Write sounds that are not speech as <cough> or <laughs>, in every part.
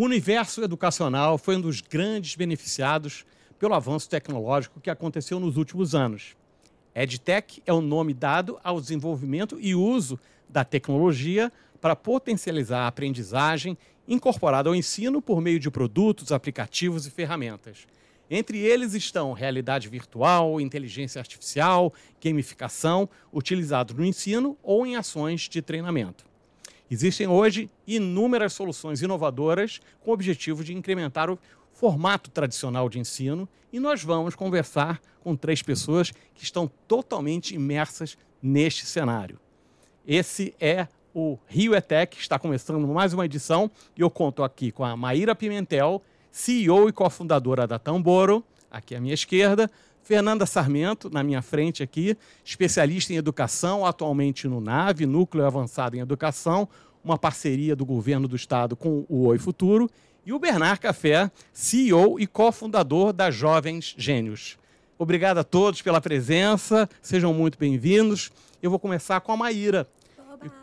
O universo educacional foi um dos grandes beneficiados pelo avanço tecnológico que aconteceu nos últimos anos. EdTech é o nome dado ao desenvolvimento e uso da tecnologia para potencializar a aprendizagem incorporada ao ensino por meio de produtos, aplicativos e ferramentas. Entre eles estão realidade virtual, inteligência artificial, gamificação, utilizados no ensino ou em ações de treinamento. Existem hoje inúmeras soluções inovadoras com o objetivo de incrementar o formato tradicional de ensino e nós vamos conversar com três pessoas que estão totalmente imersas neste cenário. Esse é o Rio ETEC, está começando mais uma edição e eu conto aqui com a Maíra Pimentel, CEO e cofundadora da Tamboro, aqui à minha esquerda, Fernanda Sarmento, na minha frente aqui, especialista em educação, atualmente no NAVE, Núcleo Avançado em Educação, uma parceria do governo do estado com o Oi Futuro, e o Bernard Café, CEO e cofundador da Jovens Gênios. Obrigado a todos pela presença, sejam muito bem-vindos. Eu vou começar com a Maíra.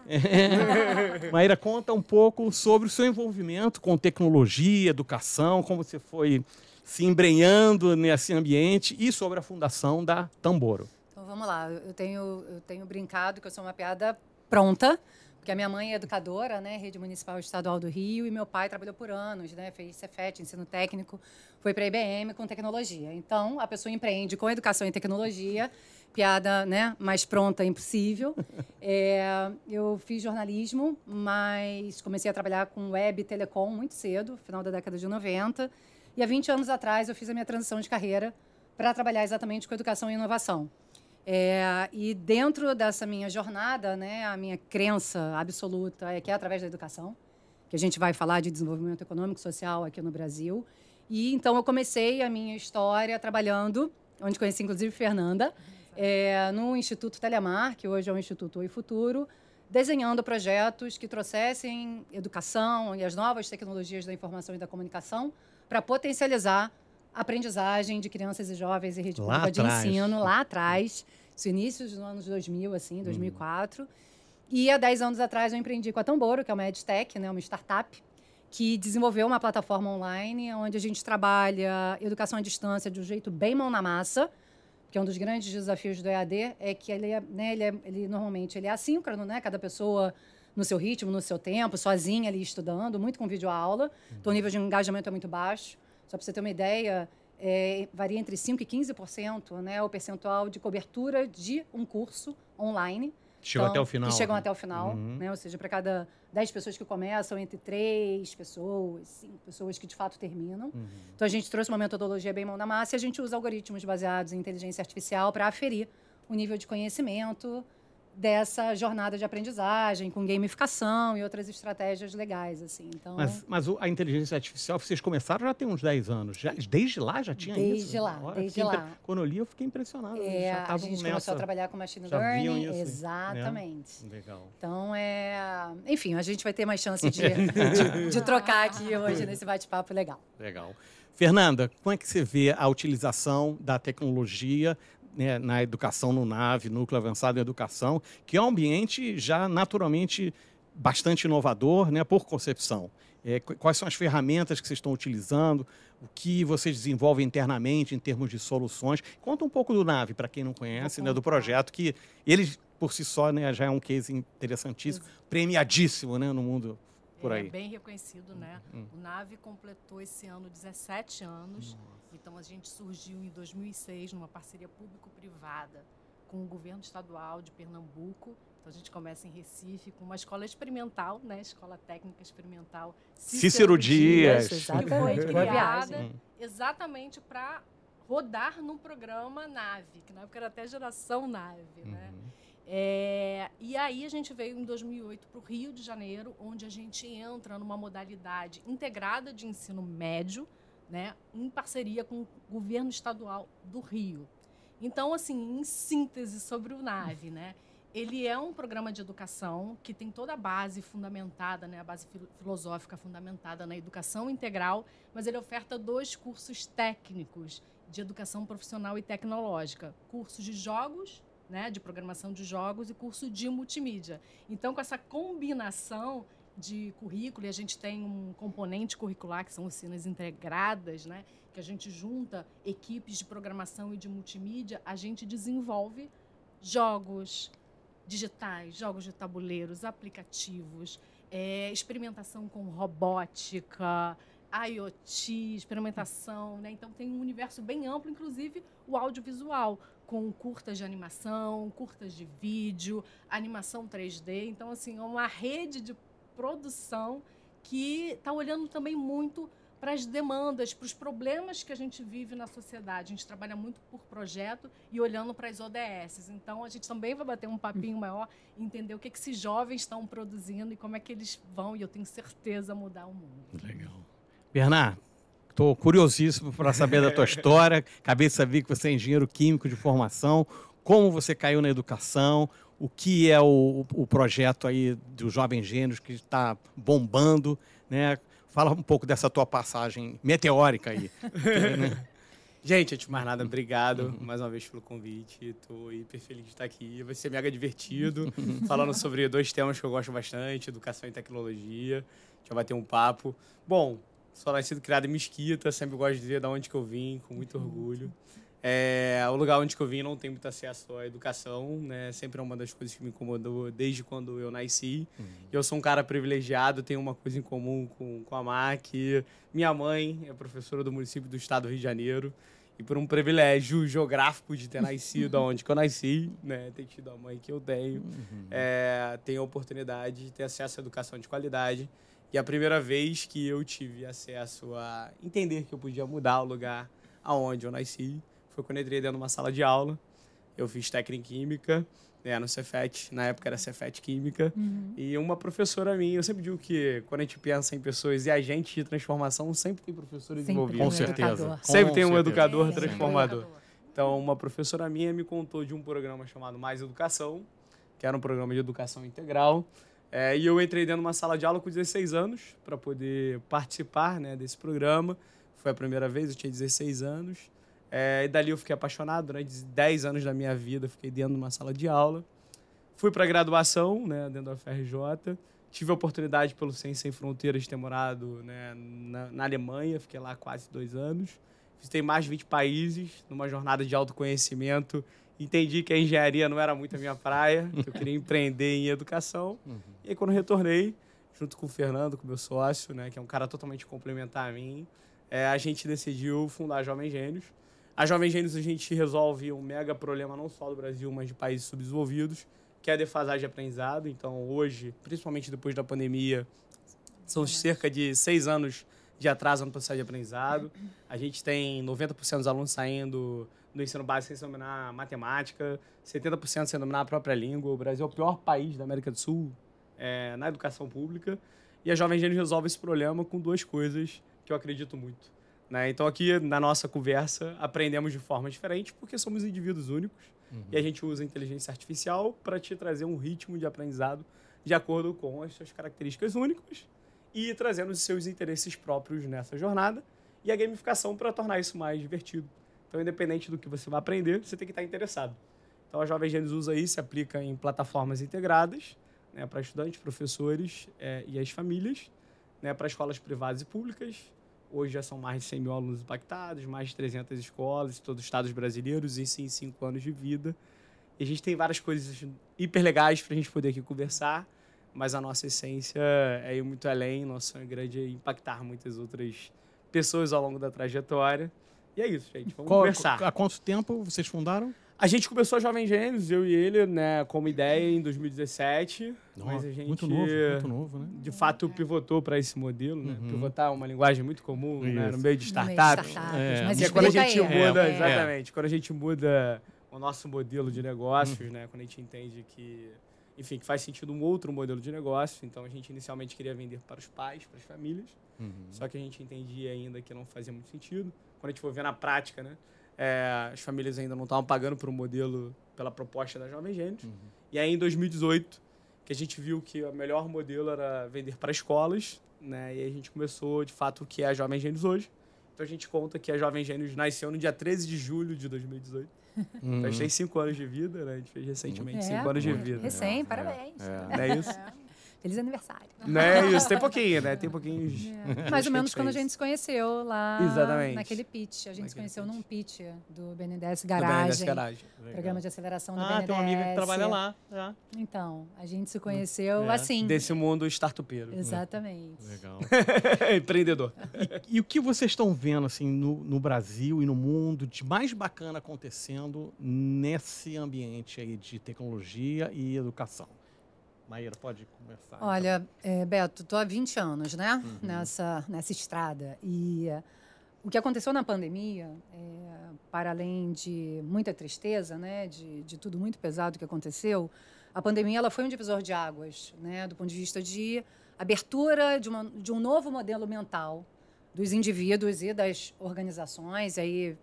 É. <laughs> Maíra, conta um pouco sobre o seu envolvimento com tecnologia, educação, como você foi se embrenhando nesse ambiente e sobre a fundação da Tamboro. Então vamos lá, eu tenho, eu tenho brincado que eu sou uma piada pronta, porque a minha mãe é educadora, né, Rede Municipal Estadual do Rio, e meu pai trabalhou por anos, né, fez Cefet, ensino técnico, foi para a IBM com tecnologia. Então, a pessoa empreende com educação e tecnologia piada né, mais pronta impossível. <laughs> É, eu fiz jornalismo, mas comecei a trabalhar com web e telecom muito cedo, final da década de 90. E há 20 anos atrás eu fiz a minha transição de carreira para trabalhar exatamente com educação e inovação. É, e dentro dessa minha jornada, né, a minha crença absoluta é que é através da educação que a gente vai falar de desenvolvimento econômico social aqui no Brasil. E então eu comecei a minha história trabalhando, onde conheci inclusive Fernanda, é, no Instituto Telemar, que hoje é o Instituto Oi Futuro, desenhando projetos que trouxessem educação e as novas tecnologias da informação e da comunicação para potencializar a aprendizagem de crianças e jovens em rede pública de ensino lá atrás, no início dos anos 2000, assim, 2004. Hum. E há 10 anos atrás eu empreendi com a Tamboro, que é uma EdTech, né, uma startup, que desenvolveu uma plataforma online onde a gente trabalha educação à distância de um jeito bem mão na massa, que é um dos grandes desafios do EAD, é que ele, é, né, ele, é, ele normalmente ele é assíncrono, né? Cada pessoa no seu ritmo, no seu tempo, sozinha ali estudando, muito com vídeo aula. Uhum. Então o nível de engajamento é muito baixo. Só para você ter uma ideia, é, varia entre 5% e 15% né, o percentual de cobertura de um curso online. Chegam então, até o final. Que chegam né? até o final, uhum. né? Ou seja, para cada 10 pessoas que começam, entre 3 pessoas, 5 pessoas que de fato terminam. Uhum. Então, a gente trouxe uma metodologia bem mão na massa e a gente usa algoritmos baseados em inteligência artificial para aferir o nível de conhecimento dessa jornada de aprendizagem, com gamificação e outras estratégias legais, assim. Então, mas, mas a inteligência artificial, vocês começaram já tem uns 10 anos. Já, desde lá já tinha desde isso? Lá, Agora, desde lá, Quando eu li, eu fiquei impressionado. É, a gente nessa, começou a trabalhar com machine learning. Isso, né? exatamente. Né? Legal. Então, é... Enfim, a gente vai ter mais chance de, de, <laughs> de trocar aqui hoje nesse bate-papo legal. Legal. Fernanda, como é que você vê a utilização da tecnologia né, na educação no NAVE, Núcleo Avançado em Educação, que é um ambiente já naturalmente bastante inovador, né, por concepção. É, quais são as ferramentas que vocês estão utilizando, o que vocês desenvolvem internamente em termos de soluções. Conta um pouco do NAVE, para quem não conhece, né, do projeto, que ele, por si só, né, já é um case interessantíssimo, premiadíssimo né, no mundo por aí. É bem reconhecido, né? Hum. O NAVE completou esse ano 17 anos. Nossa. Então a gente surgiu em 2006 numa parceria público-privada com o governo estadual de Pernambuco. Então a gente começa em Recife com uma escola experimental, né? Escola Técnica Experimental Cícero, Cícero Dias. Exatamente. Que foi criada exatamente para rodar no programa Nave, que na época era até geração Nave, né? uhum. É, e aí a gente veio em 2008 para o Rio de Janeiro, onde a gente entra numa modalidade integrada de ensino médio, né, em parceria com o governo estadual do Rio. Então, assim, em síntese sobre o NAVE, né, ele é um programa de educação que tem toda a base fundamentada, né, a base filosófica fundamentada na educação integral, mas ele oferta dois cursos técnicos de educação profissional e tecnológica, cursos de jogos né, de programação de jogos e curso de multimídia. Então, com essa combinação, de currículo e a gente tem um componente curricular que são oficinas integradas, né? Que a gente junta equipes de programação e de multimídia, a gente desenvolve jogos digitais, jogos de tabuleiros, aplicativos, é, experimentação com robótica, IoT, experimentação, né? Então tem um universo bem amplo, inclusive o audiovisual, com curtas de animação, curtas de vídeo, animação 3D. Então, assim, é uma rede de produção que está olhando também muito para as demandas, para os problemas que a gente vive na sociedade. A gente trabalha muito por projeto e olhando para as ODS. Então, a gente também vai bater um papinho maior e entender o que, que esses jovens estão produzindo e como é que eles vão, e eu tenho certeza, mudar o mundo. Legal. Bernard, estou curiosíssimo para saber da tua <laughs> história. Acabei de saber que você é engenheiro químico de formação, como você caiu na educação, o que é o, o projeto aí dos Jovens Gênios que está bombando, né? Fala um pouco dessa tua passagem meteórica aí. né? <laughs> Gente, antes de mais nada, obrigado uhum. mais uma vez pelo convite. Estou hiper feliz de estar aqui. Vai ser mega divertido, <laughs> falando sobre dois temas que eu gosto bastante, educação e tecnologia. Gente vai ter um papo. Bom, sou nascido criado em Mesquita, sempre gosto de dizer de onde que eu vim, com muito orgulho. É, o lugar onde eu vim não tem muito acesso à educação, né? Sempre é uma das coisas que me incomodou desde quando eu nasci. Uhum. Eu sou um cara privilegiado, tenho uma coisa em comum com, com a MAC. Minha mãe é professora do município do estado do Rio de Janeiro. E por um privilégio geográfico de ter nascido <laughs> onde eu nasci, né? Ter tido a mãe que eu tenho, uhum. é, tenho a oportunidade de ter acesso à educação de qualidade. E a primeira vez que eu tive acesso a entender que eu podia mudar o lugar aonde eu nasci foi quando eu entrei dentro de uma sala de aula. Eu fiz técnica em química, né, no Cefet, na época era Cefet Química, uhum. e uma professora minha, eu sempre digo que quando a gente pensa em pessoas e agentes de transformação, sempre tem professores sempre envolvidos. Com certeza. Sempre Com tem um certeza. educador transformador. Então, uma professora minha me contou de um programa chamado Mais Educação, que era um programa de educação integral, é, e eu entrei dentro de uma sala de aula com 16 anos para poder participar né, desse programa. Foi a primeira vez, eu tinha 16 anos. É, e dali eu fiquei apaixonado, durante 10 anos da minha vida, fiquei dentro de uma sala de aula. Fui para a graduação, né, dentro da FRJ. Tive a oportunidade, pelo Ciência Sem Fronteiras, de ter morado né, na, na, Alemanha, fiquei lá quase dois anos. Visitei mais de 20 países, numa jornada de autoconhecimento. Entendi que a engenharia não era muito a minha praia, que eu queria empreender em educação. Uhum. E aí, quando retornei, junto com o Fernando, com meu sócio, né, que é um cara totalmente complementar a mim, é, a gente decidiu fundar Jovem Gênios a Jovem Gênios a gente resolve um mega problema não só do Brasil, mas de países subdesenvolvidos, que é a defasagem de aprendizado. Então, hoje, principalmente depois da pandemia, são cerca de seis anos de atraso no processo de aprendizado. A gente tem 90% dos alunos saindo do ensino básico sem dominar matemática, 70% sem dominar a própria língua. O Brasil é o pior país da América do Sul é, na educação pública. E a Jovem Gênios resolve esse problema com duas coisas que eu acredito muito. Né? Então, aqui na nossa conversa, aprendemos de forma diferente porque somos indivíduos únicos uhum. e a gente usa a inteligência artificial para te trazer um ritmo de aprendizado de acordo com as suas características únicas e trazendo os seus interesses próprios nessa jornada e a gamificação para tornar isso mais divertido. Então, independente do que você vai aprender, você tem que estar interessado. Então, a Jovem Gênesis usa isso, se aplica em plataformas integradas né, para estudantes, professores é, e as famílias, né, para escolas privadas e públicas, Hoje já são mais de 100 mil alunos impactados, mais de 300 escolas, todos os estados brasileiros, isso em cinco anos de vida. E a gente tem várias coisas hiper legais para a gente poder aqui conversar, mas a nossa essência é ir muito além, nosso sonho grande é impactar muitas outras pessoas ao longo da trajetória. E é isso, gente. Vamos Qual, conversar. Há quanto tempo vocês fundaram? A gente começou a Jovem Gêmeos, eu e ele, né, como ideia em 2017. Nossa, mas a gente, muito novo, muito novo, né? De fato, pivotou para esse modelo, né? Uhum. Pivotar é uma linguagem muito comum né, no meio de startups. No meio de startups. É. Mas é quando a gente muda, é, exatamente, quando a gente muda o nosso modelo de negócios, uhum. né? Quando a gente entende que, enfim, que faz sentido um outro modelo de negócio. Então, a gente inicialmente queria vender para os pais, para as famílias. Uhum. Só que a gente entendia ainda que não fazia muito sentido. Quando a gente for ver na prática, né? É, as famílias ainda não estavam pagando por um modelo, pela proposta da Jovem Gênesis. Uhum. E aí, em 2018, que a gente viu que o melhor modelo era vender para escolas, né? E aí a gente começou, de fato, o que é a Jovem Gênesis hoje. Então, a gente conta que a Jovem Gênesis nasceu no dia 13 de julho de 2018. Uhum. <laughs> Então, a gente tem cinco anos de vida, né? A gente fez recentemente é, cinco anos de vida. Recém, é, parabéns. É. Não é isso? Feliz aniversário. Né? Isso, tem pouquinho, né? Tem pouquinho. É. Mais ou menos quando a gente se conheceu lá Exatamente. naquele pitch. A gente naquele se conheceu pitch. num pitch do BNDES Garagem. Do BNDES Garagem. Programa de aceleração do ah, BNDES. Ah, tem uma amiga que trabalha lá. É. Então, a gente se conheceu é. assim. Desse mundo startupeiro. Exatamente. Legal. <laughs> Empreendedor. E, e, o que vocês estão vendo assim no, no Brasil e no mundo de mais bacana acontecendo nesse ambiente aí de tecnologia e educação? Maíra, pode começar. Então. Olha, então. é, Beto, estou há 20 anos né, uhum. nessa, nessa estrada. E uh, o que aconteceu na pandemia, é, para além de muita tristeza, né, de, de tudo muito pesado que aconteceu, a pandemia ela foi um divisor de águas, né, do ponto de vista de abertura de, uma, de um novo modelo mental dos indivíduos e das organizações, aí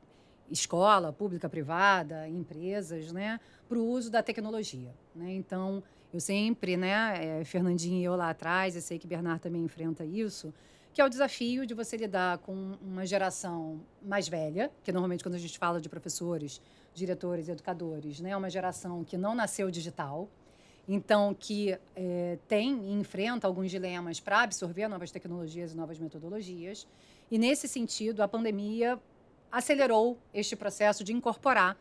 escola, pública, privada, empresas, né, para o uso da tecnologia. Né? Então, eu sempre, né, é, Fernandinho e eu lá atrás, eu sei que Bernard também enfrenta isso, que é o desafio de você lidar com uma geração mais velha, que normalmente quando a gente fala de professores, diretores, educadores, né, é uma geração que não nasceu digital, então que é, tem e enfrenta alguns dilemas para absorver novas tecnologias e novas metodologias. E nesse sentido, a pandemia acelerou este processo de incorporar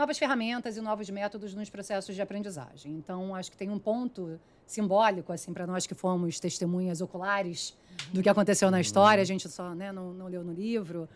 novas ferramentas e novos métodos nos processos de aprendizagem. Então, acho que tem um ponto simbólico assim para nós que fomos testemunhas oculares do que aconteceu na história, a gente só né, não, não leu no livro,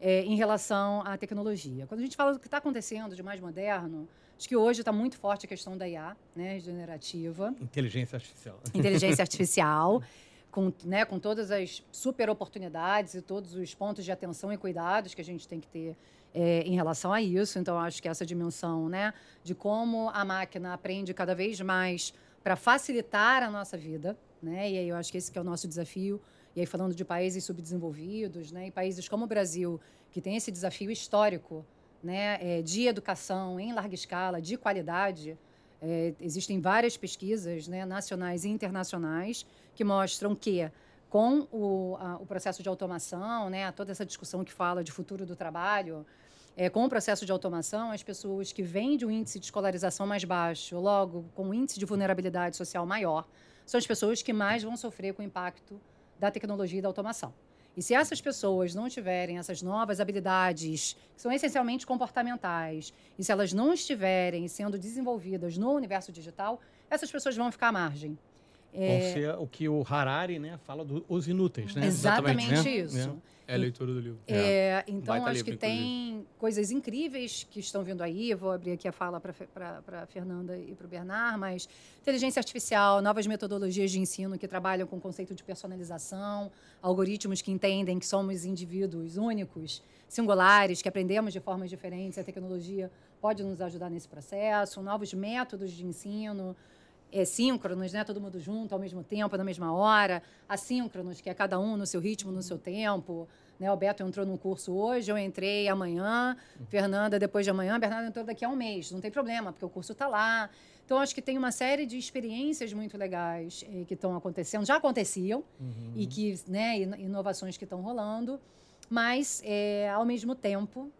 é, em relação à tecnologia. Quando a gente fala do que está acontecendo de mais moderno, acho que hoje está muito forte a questão da IA, né, generativa. Inteligência artificial. Inteligência artificial. <laughs> com, né, com todas as super oportunidades e todos os pontos de atenção e cuidados que a gente tem que ter é, em relação a isso. Então, acho que essa dimensão né, de como a máquina aprende cada vez mais para facilitar a nossa vida, né? E aí eu acho que esse que é o nosso desafio. E aí falando de países subdesenvolvidos, né, e países como o Brasil que tem esse desafio histórico, né, é, de educação em larga escala, de qualidade. É, existem várias pesquisas, né, nacionais e internacionais, que mostram que com o, a, o processo de automação, né, toda essa discussão que fala de futuro do trabalho, é, com o processo de automação, as pessoas que vêm de um índice de escolarização mais baixo, logo com um índice de vulnerabilidade social maior, são as pessoas que mais vão sofrer com o impacto da tecnologia e da automação. E se essas pessoas não tiverem essas novas habilidades, que são essencialmente comportamentais, e se elas não estiverem sendo desenvolvidas no universo digital, essas pessoas vão ficar à margem. É... ser o que o Harari né, fala dos inúteis, né? Exatamente, Exatamente né? isso. É. é a leitura do livro. É, é então, acho livro, que tem inclusive. coisas incríveis que estão vindo aí. Eu vou abrir aqui a fala para a Fernanda e para o Bernard, mas inteligência artificial, novas metodologias de ensino que trabalham com o conceito de personalização, algoritmos que entendem que somos indivíduos únicos, singulares, que aprendemos de formas diferentes. A tecnologia pode nos ajudar nesse processo, novos métodos de ensino, é, síncronos, né? Todo mundo junto ao mesmo tempo, na mesma hora. Assíncronos, que é cada um no seu ritmo, no seu tempo. Né? O Beto entrou num curso hoje, eu entrei amanhã, Fernanda depois de amanhã, Bernardo entrou daqui a um mês. Não tem problema, porque o curso está lá. Então, acho que tem uma série de experiências muito legais eh, que estão acontecendo, já aconteciam, uhum. e que, né, inovações que estão rolando, mas, é, ao mesmo tempo,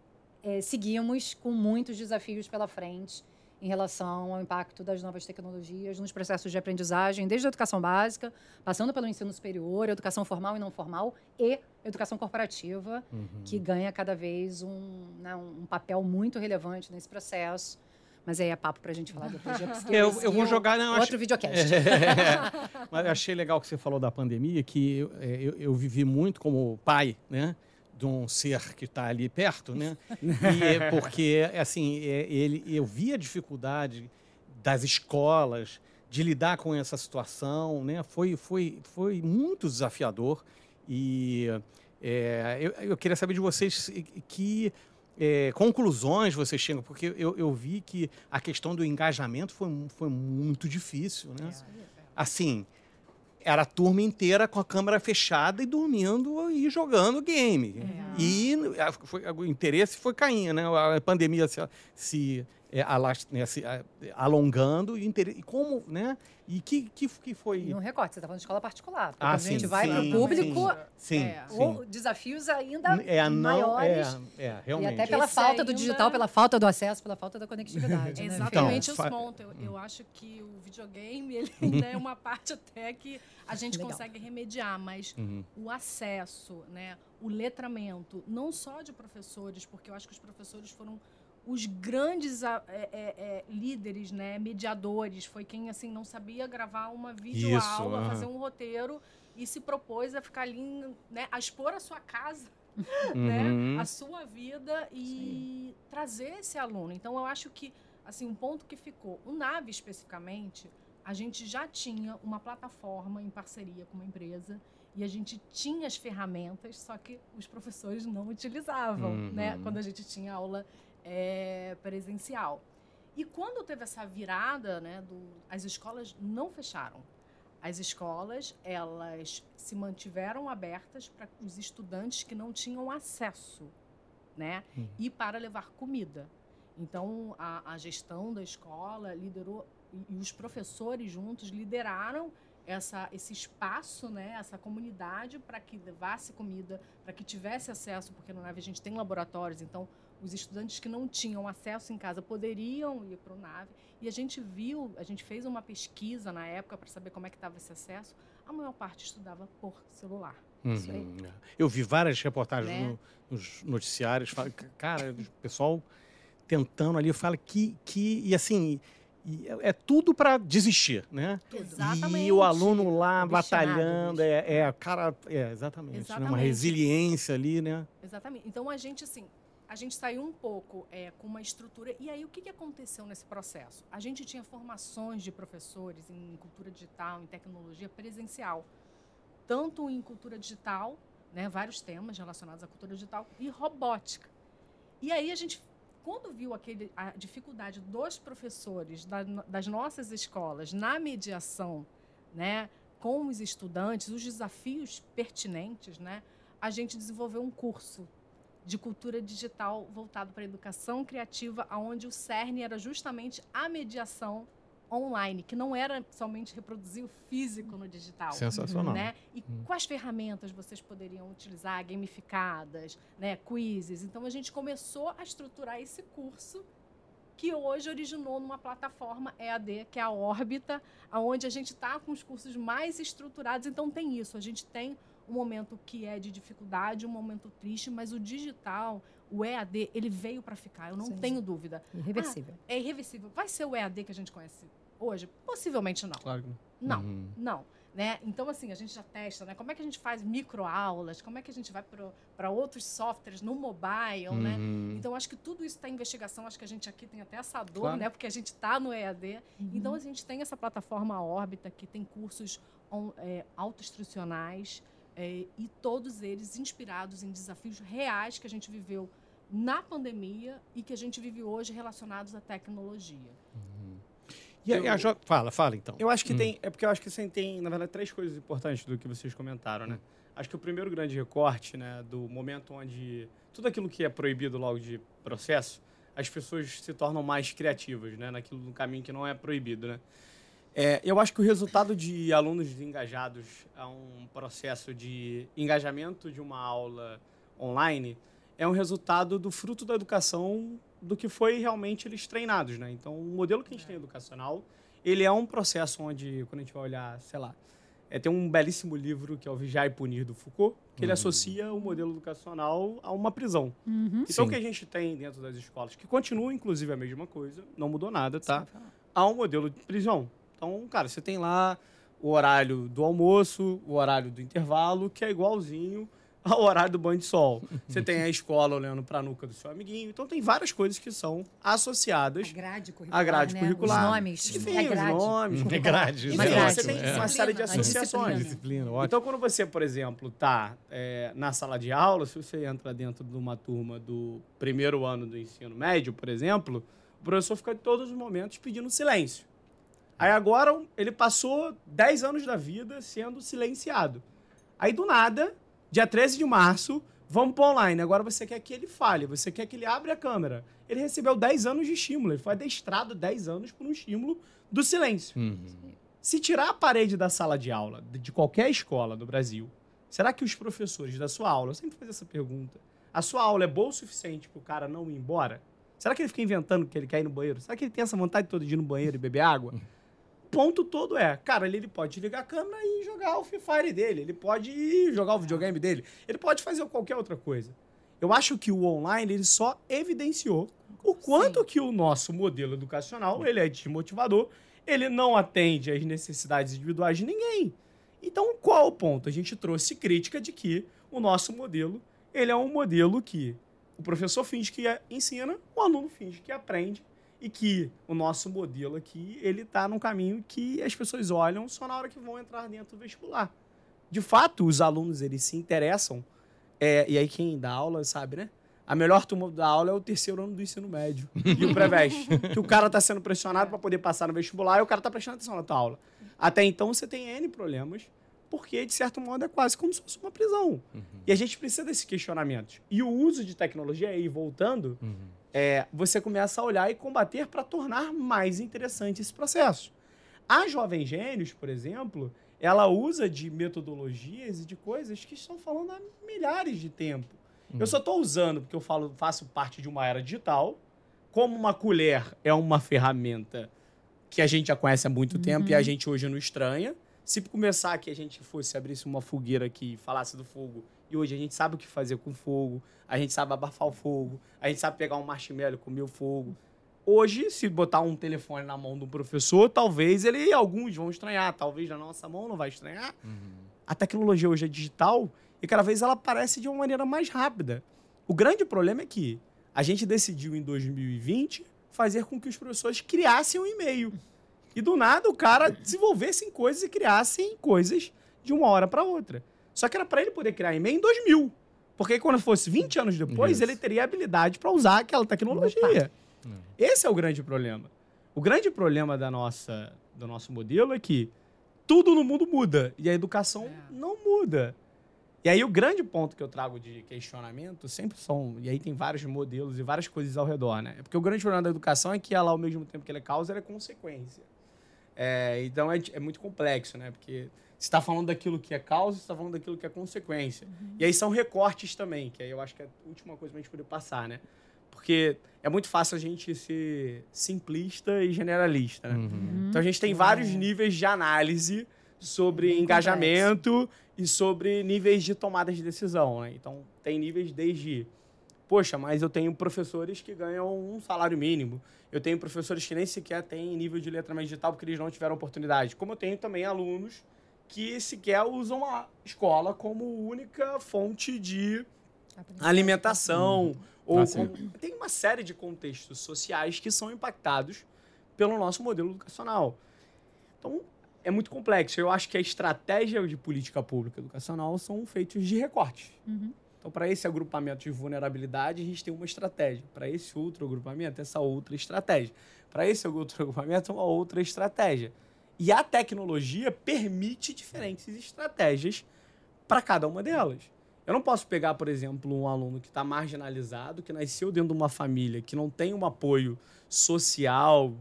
é, seguimos com muitos desafios pela frente em relação ao impacto das novas tecnologias nos processos de aprendizagem, desde a educação básica, passando pelo ensino superior, educação formal e não formal e educação corporativa, uhum. que ganha cada vez um, né, um papel muito relevante nesse processo. Mas aí é papo para a gente falar depois de <laughs> eu, eu vou jogar não, outro acho... videocast. É, <laughs> <laughs> mas eu achei legal que você falou da pandemia, que eu, eu, eu vivi muito como pai, né? De um ser que está ali perto, né? <laughs> E é porque, assim, é, ele, eu vi a dificuldade das escolas de lidar com essa situação, né? Foi, foi, foi muito desafiador e é, eu, eu queria saber de vocês que é, conclusões vocês chegam, porque eu, eu vi que a questão do engajamento foi, foi muito difícil, né? Assim, era a turma inteira com a câmera fechada e dormindo e jogando game. E a, foi, o interesse foi caindo, né? A pandemia se, se é, né, se, alongando e, e como, né? E que, que, que foi. No recorte, você está falando de escola particular. Ah, a gente vai para o público, sim, é, sim. desafios ainda é, maiores. É, é, realmente. E até pela Esse falta do digital, pela falta do acesso, pela falta da conectividade. né? <laughs> Exatamente então, os pontos. Eu, eu, acho que o videogame ele ainda é uma parte até que a gente Legal. consegue remediar, mas uhum. o acesso, né, o letramento, não só de professores, porque eu acho que os professores foram os grandes é, é, é, líderes, né, mediadores, foi quem assim não sabia gravar uma videoaula, fazer um roteiro e se propôs a ficar ali, né, a expor a sua casa, <laughs> né, uhum. né, a sua vida e Sim. trazer esse aluno. Então eu acho que assim um ponto que ficou, o Nave especificamente, a gente já tinha uma plataforma em parceria com uma empresa e a gente tinha as ferramentas, só que os professores não utilizavam, né, uhum. né, quando a gente tinha aula é, presencial. E quando teve essa virada, né, do, as escolas não fecharam. As escolas, elas se mantiveram abertas para os estudantes que não tinham acesso, né? Hum. E para levar comida. Então, a, a gestão da escola liderou, e, e os professores juntos lideraram essa, esse espaço, né, essa comunidade para que levasse comida, para que tivesse acesso, porque no NAVE a gente tem laboratórios, então os estudantes que não tinham acesso em casa poderiam ir para o NAVE. E a gente viu, a gente fez uma pesquisa na época para saber como é que estava esse acesso. A maior parte estudava por celular. Uhum. Eu vi várias reportagens né? no, nos noticiários. Fala, cara, o pessoal tentando ali, fala que, que e assim, e é, é, tudo para desistir, né? Exatamente. E o aluno lá batalhando, é, é, cara, é, exatamente, exatamente. Né? uma resiliência ali, né? Exatamente. Então a gente, assim, a gente saiu um pouco é, com uma estrutura. E aí, o que, que aconteceu nesse processo? A gente tinha formações de professores em cultura digital, em tecnologia presencial, tanto em cultura digital, né, vários temas relacionados à cultura digital, e robótica. E aí, a gente, quando viu aquele, a dificuldade dos professores da, das nossas escolas na mediação né, com os estudantes, os desafios pertinentes, né, a gente desenvolveu um curso de cultura digital voltado para a educação criativa, onde o CERN era justamente a mediação online, que não era somente reproduzir o físico no digital. Sensacional. Né? E quais ferramentas vocês poderiam utilizar, gamificadas, né? quizzes. Então, a gente começou a estruturar esse curso que hoje originou numa plataforma EAD, que é a Órbita, onde a gente está com os cursos mais estruturados. Então, tem isso. A gente tem um momento que é de dificuldade, um momento triste, mas o digital, o EAD, ele veio para ficar, eu não sim, tenho sim. dúvida. Irreversível. Ah, é irreversível. Vai ser o EAD que a gente conhece hoje? Possivelmente não. Claro. Não, uhum. não. Né? Então, assim, a gente já testa, né? Como é que a gente faz microaulas? Como é que a gente vai para outros softwares no mobile, né? uhum. né? Então, acho que tudo isso está em investigação. Acho que a gente aqui tem até essa dor, claro. né? Porque a gente está no EAD. Uhum. Então, a gente tem essa plataforma Órbita, que tem cursos on, é, autoinstrucionais, é, e todos eles inspirados em desafios reais que a gente viveu na pandemia e que a gente vive hoje relacionados à tecnologia. Uhum. E a, a jo... Fala, fala então. Eu acho que hum. tem. É porque eu acho que você tem, na verdade, três coisas importantes do que vocês comentaram, né? Hum. Acho que o primeiro grande recorte, né, do momento onde tudo aquilo que é proibido logo de processo, as pessoas se tornam mais criativas, né, naquilo no caminho que não é proibido, né? É, eu acho que o resultado de alunos engajados a um processo de engajamento de uma aula online é um resultado do fruto da educação do que foi realmente eles treinados, né? Então, o modelo que a gente tem educacional, ele é um processo onde, quando a gente vai olhar, sei lá, é, tem um belíssimo livro que é o Vigiar e Punir do Foucault, que uhum. ele associa o modelo educacional a uma prisão. Uhum. Então, Sim. o que a gente tem dentro das escolas, que continua, inclusive, a mesma coisa, não mudou nada, tá? Há um modelo de prisão. Então, cara, você tem lá o horário do almoço, o horário do intervalo, que é igualzinho <laughs> ao horário do banho de sol. Você tem a escola olhando para a nuca do seu amiguinho. Então, tem várias coisas que são associadas a grade curricular. A grade né? curricular. Os nomes. Enfim, é grade. os nomes. É grade. Enfim, grade. você tem é. uma série de associações. Disciplina, então, quando você, por exemplo, está é, na sala de aula, se você entra dentro de uma turma do primeiro ano do ensino médio, por exemplo, o professor fica em todos os momentos pedindo silêncio. Aí agora ele passou 10 anos da vida sendo silenciado. Aí do nada, dia 13 de março, Vamos para online. Agora você quer que ele fale, você quer que ele abra a câmera. Ele recebeu 10 anos de estímulo. Ele foi adestrado 10 anos por um estímulo do silêncio. Uhum. Se tirar a parede da sala de aula de qualquer escola do Brasil, será que os professores da sua aula, eu sempre faço essa pergunta, a sua aula é boa o suficiente para o cara não ir embora? Será que ele fica inventando que ele quer ir no banheiro? Será que ele tem essa vontade toda de ir no banheiro e beber água? <laughs> O ponto todo é, cara, ele, ele pode ligar a câmera e jogar o Free Fire dele, ele pode jogar o videogame dele, ele pode fazer qualquer outra coisa. Eu acho que o online ele só evidenciou o quanto Sim. que o nosso modelo educacional ele é desmotivador, ele não atende às necessidades individuais de ninguém. Então, qual o ponto? A gente trouxe crítica de que o nosso modelo ele é um modelo que o professor finge que ensina, o aluno finge que aprende e que o nosso modelo aqui, ele está num caminho que as pessoas olham só na hora que vão entrar dentro do vestibular. De fato, os alunos, eles se interessam, é, e aí quem dá aula sabe, né? A melhor turma da aula é o terceiro ano do ensino médio <laughs> e o pré-veste. que o cara está sendo pressionado para poder passar no vestibular e o cara está prestando atenção na tua aula. Até então, você tem N problemas porque, de certo modo, é quase como se fosse uma prisão. Uhum. E a gente precisa desses questionamentos. E o uso de tecnologia, aí voltando, uhum. É, você começa a olhar e combater para tornar mais interessante esse processo. A Jovem Gênios, por exemplo, ela usa de metodologias e de coisas que estão falando há milhares de tempo. Uhum. Eu só estou usando porque eu falo, faço parte de uma era digital. Como uma colher é uma ferramenta que a gente já conhece há muito tempo e a uhum. gente hoje não estranha. Se começar que a gente fosse abrisse uma fogueira aqui e falasse do fogo, e hoje a gente sabe o que fazer com fogo, a gente sabe abafar o fogo, a gente sabe pegar um marshmallow e comer o fogo. Hoje, se botar um telefone na mão do professor, talvez ele alguns vão estranhar, talvez na nossa mão não vai estranhar. Uhum. A tecnologia hoje é digital e cada vez ela aparece de uma maneira mais rápida. O grande problema é que a gente decidiu em 2020 fazer com que os professores criassem um e-mail. E do nada o cara desenvolvesse coisas e criassem coisas de uma hora para outra. Só que era para ele poder criar e-mail em 2000. Porque quando fosse 20 anos depois, Isso. ele teria habilidade para usar aquela tecnologia. Hum. Esse é o grande problema. O grande problema da nossa, do nosso modelo é que tudo no mundo muda e a educação é. não muda. E aí o grande ponto que eu trago de questionamento sempre são, e aí tem vários modelos e várias coisas ao redor, né? Porque o grande problema da educação é que ela, ao mesmo tempo que ela é causa, ela é consequência. É, então é, é, muito complexo, né? Porque está falando daquilo que é causa, você está falando daquilo que é consequência. Uhum. E aí são recortes também, que aí eu acho que é a última coisa para a gente poder passar, né? Porque é muito fácil a gente ser simplista e generalista, né? Uhum. Então a gente tem vários é. níveis de análise sobre Bem engajamento complexo. e sobre níveis de tomada de decisão, né? Então tem níveis desde poxa, mas eu tenho professores que ganham um salário mínimo. Eu tenho professores que nem sequer têm nível de letramento digital porque eles não tiveram oportunidade. Como eu tenho também alunos que sequer usam a escola como única fonte de alimentação. Ou ah, com... Tem uma série de contextos sociais que são impactados pelo nosso modelo educacional. Então, é muito complexo. Eu acho que a estratégia de política pública educacional são feitos de recortes. Uhum. Então, para esse agrupamento de vulnerabilidade, a gente tem uma estratégia. Para esse outro agrupamento, essa outra estratégia. Para esse outro <laughs> agrupamento, uma outra estratégia. E a tecnologia permite diferentes estratégias para cada uma delas. Eu não posso pegar, por exemplo, um aluno que está marginalizado, que nasceu dentro de uma família que não tem um apoio social,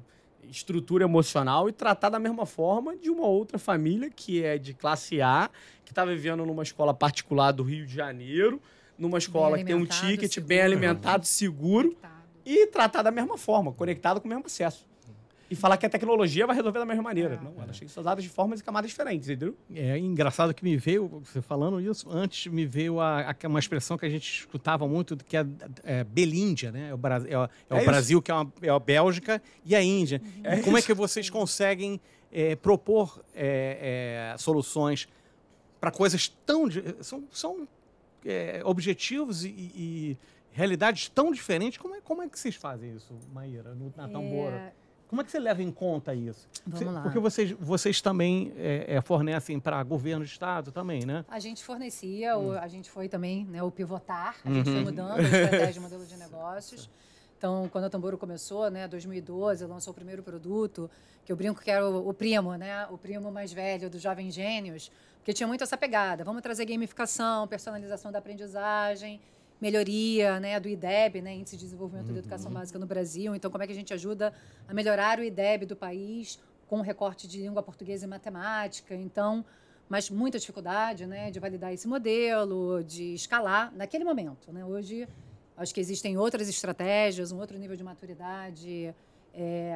estrutura emocional e tratar da mesma forma de uma outra família que é de classe A, que está vivendo numa escola particular do Rio de Janeiro, numa escola que tem um ticket seguro. bem alimentado, seguro, conectado. e tratar da mesma forma, conectado com o mesmo acesso e falar que a tecnologia vai resolver da mesma maneira. É. Não, ela chega usadas de formas e camadas diferentes, entendeu? É engraçado que me veio, você falando isso, antes me veio a, a uma expressão que a gente escutava muito, que é, é Belíndia, né? É o, Bra é, é o é Brasil, que é, uma, é a Bélgica, e a Índia. Uhum. Como é que vocês conseguem é, propor é, soluções para coisas tão... São, são objetivos e, e, realidades tão diferentes. Como é, como é que vocês fazem isso, Maíra, no, na Tambora? Como é que você leva em conta isso? Vamos lá. Porque vocês, vocês também é, é, fornecem para governo de estado também, né? A gente fornecia, hum. o, a gente foi também né, o pivotar, a gente uhum. foi mudando a estratégia <laughs> de modelo de negócios. Então, quando a Tamboro começou, né, 2012, lançou o primeiro produto, que eu brinco que era o, o primo, né, o primo mais velho dos Jovens Gênios, porque tinha muito essa pegada. Vamos trazer gamificação, personalização da aprendizagem, melhoria né, do IDEB, né, Índice de Desenvolvimento uhum. da Educação Básica no Brasil. Então, como é que a gente ajuda a melhorar o IDEB do país com recorte de língua portuguesa e matemática? Então, mas muita dificuldade né, de validar esse modelo, de escalar naquele momento. Né? Hoje, acho que existem outras estratégias, um outro nível de maturidade, é,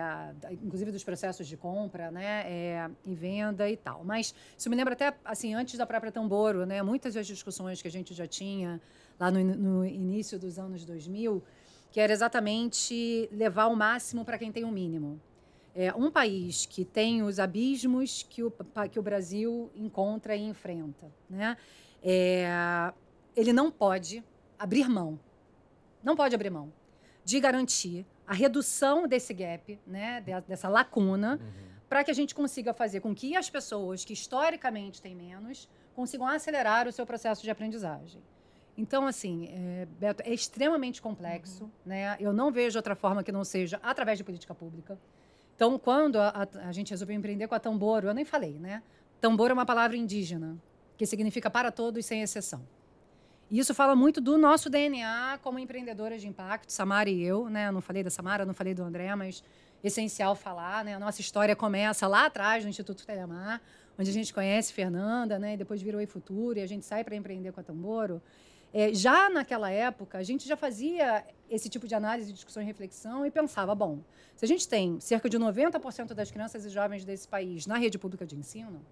inclusive dos processos de compra, né, é, e venda e tal. Mas isso me lembra até, assim, antes da própria Tamboro, né, muitas das discussões que a gente já tinha lá no, no início dos anos 2000, que era exatamente levar o máximo para quem tem o mínimo. É um país que tem os abismos que o, que o Brasil encontra e enfrenta, né, é, ele não pode abrir mão, não pode abrir mão de garantir a redução desse gap, né, dessa lacuna, uhum. para que a gente consiga fazer com que as pessoas que historicamente têm menos consigam acelerar o seu processo de aprendizagem. Então, assim, é, Beto, é extremamente complexo, uhum. né? Eu não vejo outra forma que não seja através de política pública. Então, quando a, a, a gente resolveu empreender com a Tamboro, eu nem falei, né? Tambor é uma palavra indígena, que significa para todos sem exceção. E isso fala muito do nosso DNA como empreendedoras de impacto, Samara e eu, né? não falei da Samara, não falei do André, mas essencial falar, né? A nossa história começa lá atrás no Instituto Telemar, onde a gente conhece Fernanda, né? E depois virou e Futuro e a gente sai para empreender com a Tamboro. É, já naquela época, a gente já fazia esse tipo de análise, discussão e reflexão e pensava, bom, se a gente tem cerca de 90% das crianças e jovens desse país na rede pública de ensino,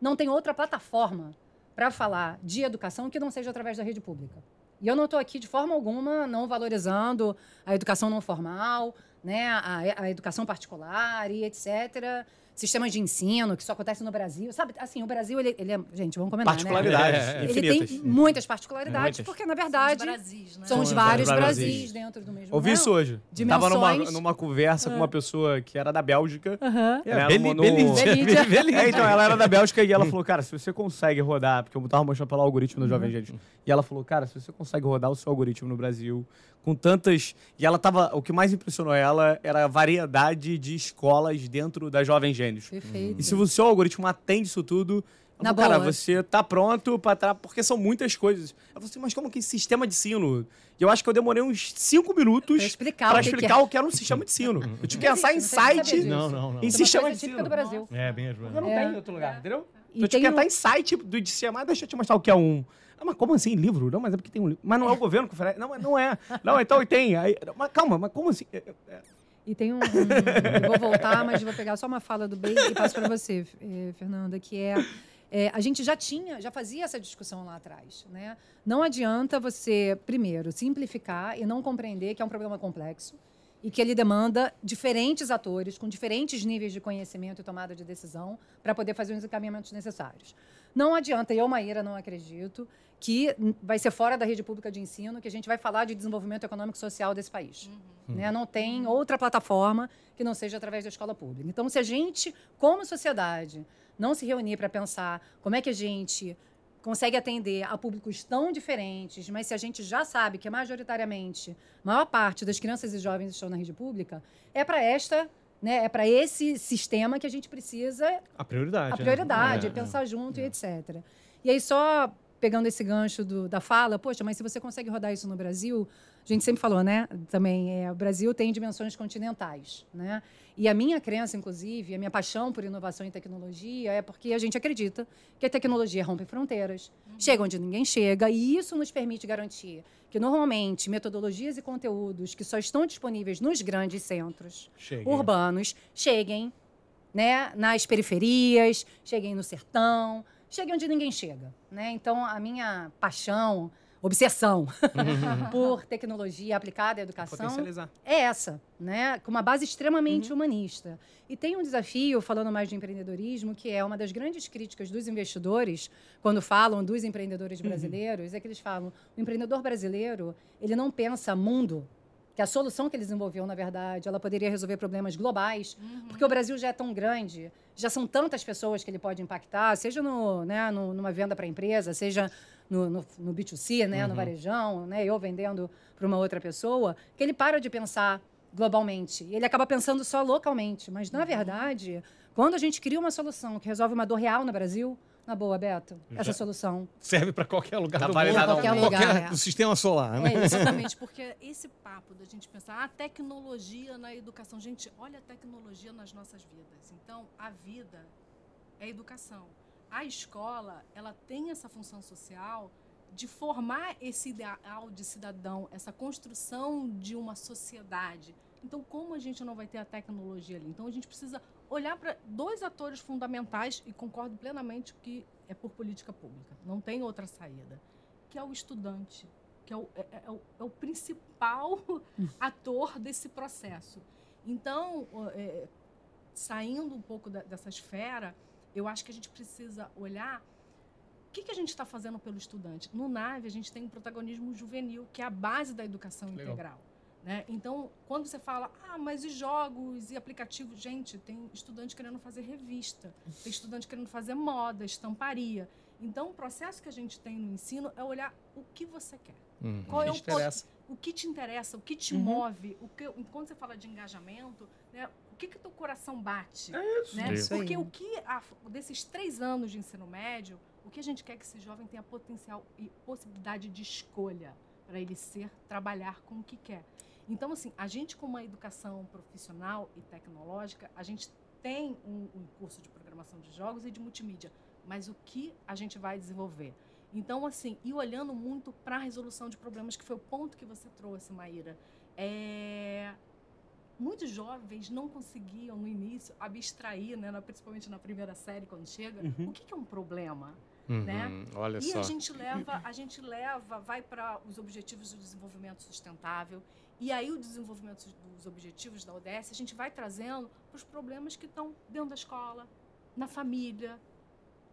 não tem outra plataforma para falar de educação que não seja através da rede pública. E eu não estou aqui de forma alguma não valorizando a educação não formal, né, a, a educação particular e etc sistemas de ensino, que só acontece no Brasil. Sabe, assim, o Brasil, ele, ele é. Gente, vamos comentar, Particularidades. Né? É, é, ele tem muitas particularidades, muitas. porque, na verdade. São os Brasis, né? São os vários Brasis dentro do mesmo. Ouvi isso hoje. Dimensões. Tava numa, numa conversa com uma pessoa que era da Bélgica. Uhum. É, Beli, no... Belídia. <laughs> É, então, ela era da Bélgica e ela falou, cara, se você consegue rodar, porque eu tava mostrando pelo algoritmo do Jovem Gente, e ela falou, cara, se você consegue rodar o seu algoritmo no Brasil com tantas. E ela tava. O que mais impressionou ela era a variedade de escolas dentro da Jovem Gênios. Perfeito. E se o seu algoritmo atende isso tudo. Na falou, cara, você tá pronto para tra... porque são muitas coisas. Eu falei assim, mas como que sistema de ensino? E eu acho que eu demorei uns cinco minutos para explicar, pra o, explicar que é. o que era um sistema de ensino. <laughs> Eu tive que pensar em site, não, não, não. em sistema de ensino. do Brasil. É, bem Eu não é. tenho em outro lugar, entendeu? E eu tive que entrar em site do DCMA, deixa eu te mostrar o que é um ah, mas como assim, livro? Não, mas é porque tem um livro. Mas não é o governo que oferece. Não, mas não é. Não, então tem. Aí, mas calma, mas como assim? É, é, é. E tem um, um, Eu vou voltar, mas vou pegar só uma fala do Bey e passo para você, eh, Fernanda, que é, é. a gente já tinha, já fazia essa discussão lá atrás. Né? Não adianta você, primeiro, simplificar e não compreender que é um problema complexo e que ele demanda diferentes atores com diferentes níveis de conhecimento e tomada de decisão para poder fazer os encaminhamentos necessários. Não adianta, eu, Maíra, não acredito que vai ser fora da rede pública de ensino que a gente vai falar de desenvolvimento econômico e social desse país. Uhum. Né? Não tem outra plataforma que não seja através da escola pública. Então, se a gente, como sociedade, não se reunir para pensar como é que a gente consegue atender a públicos tão diferentes, mas se a gente já sabe que majoritariamente a maior parte das crianças e jovens estão na rede pública, é para esta né? É para esse sistema que a gente precisa. A prioridade. A prioridade, né? é, pensar é, junto é. e etc. E aí, só pegando esse gancho do, da fala, poxa, mas se você consegue rodar isso no Brasil, a gente sempre falou, né? Também, é, o Brasil tem dimensões continentais, né? E a minha crença, inclusive, a minha paixão por inovação e tecnologia é porque a gente acredita que a tecnologia rompe fronteiras, uhum. chega onde ninguém chega, e isso nos permite garantir que, normalmente, metodologias e conteúdos que só estão disponíveis nos grandes centros cheguem. urbanos cheguem né, nas periferias, cheguem no sertão, cheguem onde ninguém chega. Né? Então, a minha paixão obsessão <laughs> por tecnologia aplicada à educação é essa, né? com uma base extremamente uhum. humanista. E tem um desafio, falando mais de empreendedorismo, que é uma das grandes críticas dos investidores, quando falam dos empreendedores uhum. brasileiros, uhum. é que eles falam, o empreendedor brasileiro, ele não pensa mundo, que a solução que ele desenvolveu, na verdade, ela poderia resolver problemas globais, uhum. porque o Brasil já é tão grande, já são tantas pessoas que ele pode impactar, seja no, né, no, numa venda para a empresa, seja no, no, no B2C, né, uhum. no varejão, né, eu vendendo para uma outra pessoa, que ele para de pensar globalmente. Ele acaba pensando só localmente. Mas, na uhum. verdade, quando a gente cria uma solução que resolve uma dor real no Brasil, na boa, Beto, essa Já solução. Serve para qualquer lugar tá do mundo. Qualquer lugar, qualquer é. sistema solar, né? É, exatamente, porque esse papo da gente pensar a ah, tecnologia na educação. Gente, olha a tecnologia nas nossas vidas. Então, a vida é educação. A escola, ela tem essa função social de formar esse ideal de cidadão, essa construção de uma sociedade. Então, como a gente não vai ter a tecnologia ali? Então, a gente precisa olhar para dois atores fundamentais, e concordo plenamente que é por política pública, não tem outra saída, que é o estudante, que é o, é, é, é o, é o principal <laughs> ator desse processo. Então, é, saindo um pouco da, dessa esfera, eu acho que a gente precisa olhar o que, que a gente está fazendo pelo estudante. No NAVE, a gente tem um protagonismo juvenil, que é a base da educação Legal. integral. Né? Então, quando você fala, ah, mas e jogos e aplicativos? Gente, tem estudante querendo fazer revista, tem estudante querendo fazer moda, estamparia. Então, o processo que a gente tem no ensino é olhar o que você quer. Uhum. Qual é o, o que te interessa, o que te uhum. move, o que, quando você fala de engajamento, né, o que que teu coração bate? É isso. Né? Isso. Porque o que, a, desses três anos de ensino médio, o que a gente quer que esse jovem tenha potencial e possibilidade de escolha para ele ser, trabalhar com o que quer. Então, assim, a gente com uma educação profissional e tecnológica, a gente tem um, um curso de programação de jogos e de multimídia, mas o que a gente vai desenvolver? Então, assim, e olhando muito para a resolução de problemas, que foi o ponto que você trouxe, Maíra, é... muitos jovens não conseguiam, no início, abstrair, né, principalmente na primeira série, quando chega, uhum. o que, que é um problema? Uhum, né? Olha e só. a gente leva, a gente leva, vai para os objetivos do desenvolvimento sustentável. E aí o desenvolvimento dos objetivos da ODS a gente vai trazendo para os problemas que estão dentro da escola, na família,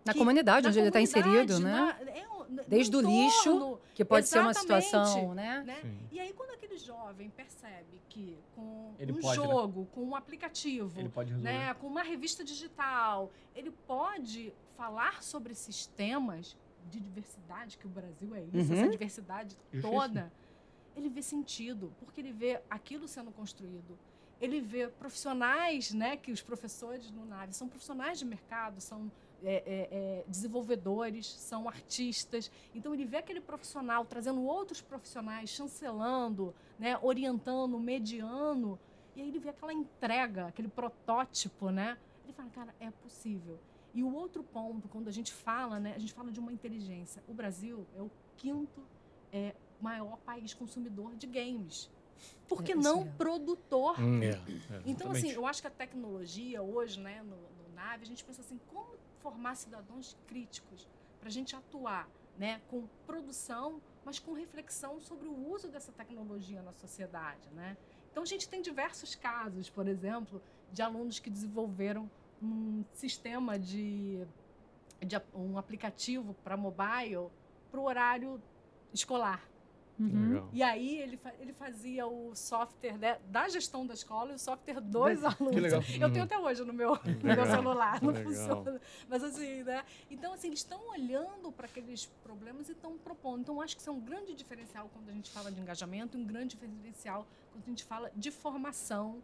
na que, comunidade na onde ele está inserido, né? Na, é, Desde o lixo, que pode ser uma situação, né? né? E aí, quando aquele jovem percebe que com ele um pode, né? jogo, né? com um aplicativo, né? com uma revista digital, ele pode falar sobre esses temas de diversidade, que o Brasil é isso, uhum. essa diversidade toda, ele vê sentido, porque ele vê aquilo sendo construído. Ele vê profissionais, né, que os professores no NAVE são profissionais de mercado, são é, é, é, desenvolvedores, são artistas. Então, ele vê aquele profissional trazendo outros profissionais, chancelando, né, orientando, mediando. E aí ele vê aquela entrega, aquele protótipo, né? Ele fala, cara, é possível. E o outro ponto, quando a gente fala, né, a gente fala de uma inteligência. O Brasil é o quinto é, maior país consumidor de games. Por que é, não produtor? Hum, é, então, assim, eu acho que a tecnologia hoje, né, no, no NAVE, a gente pensa assim, como formar cidadãos críticos para a gente atuar né, com produção, mas com reflexão sobre o uso dessa tecnologia na sociedade. Né? Então, a gente tem diversos casos, por exemplo, de alunos que desenvolveram um sistema de, de um aplicativo para mobile para o horário escolar. Uhum. E aí ele, ele fazia o software né, da gestão da escola e o software dos alunos. Que legal. Eu tenho uhum. até hoje no meu, no meu celular, não legal. funciona. Mas assim, né? Então, assim, eles estão olhando para aqueles problemas e estão propondo. Então, acho que isso é um grande diferencial quando a gente fala de engajamento, um grande diferencial quando a gente fala de formação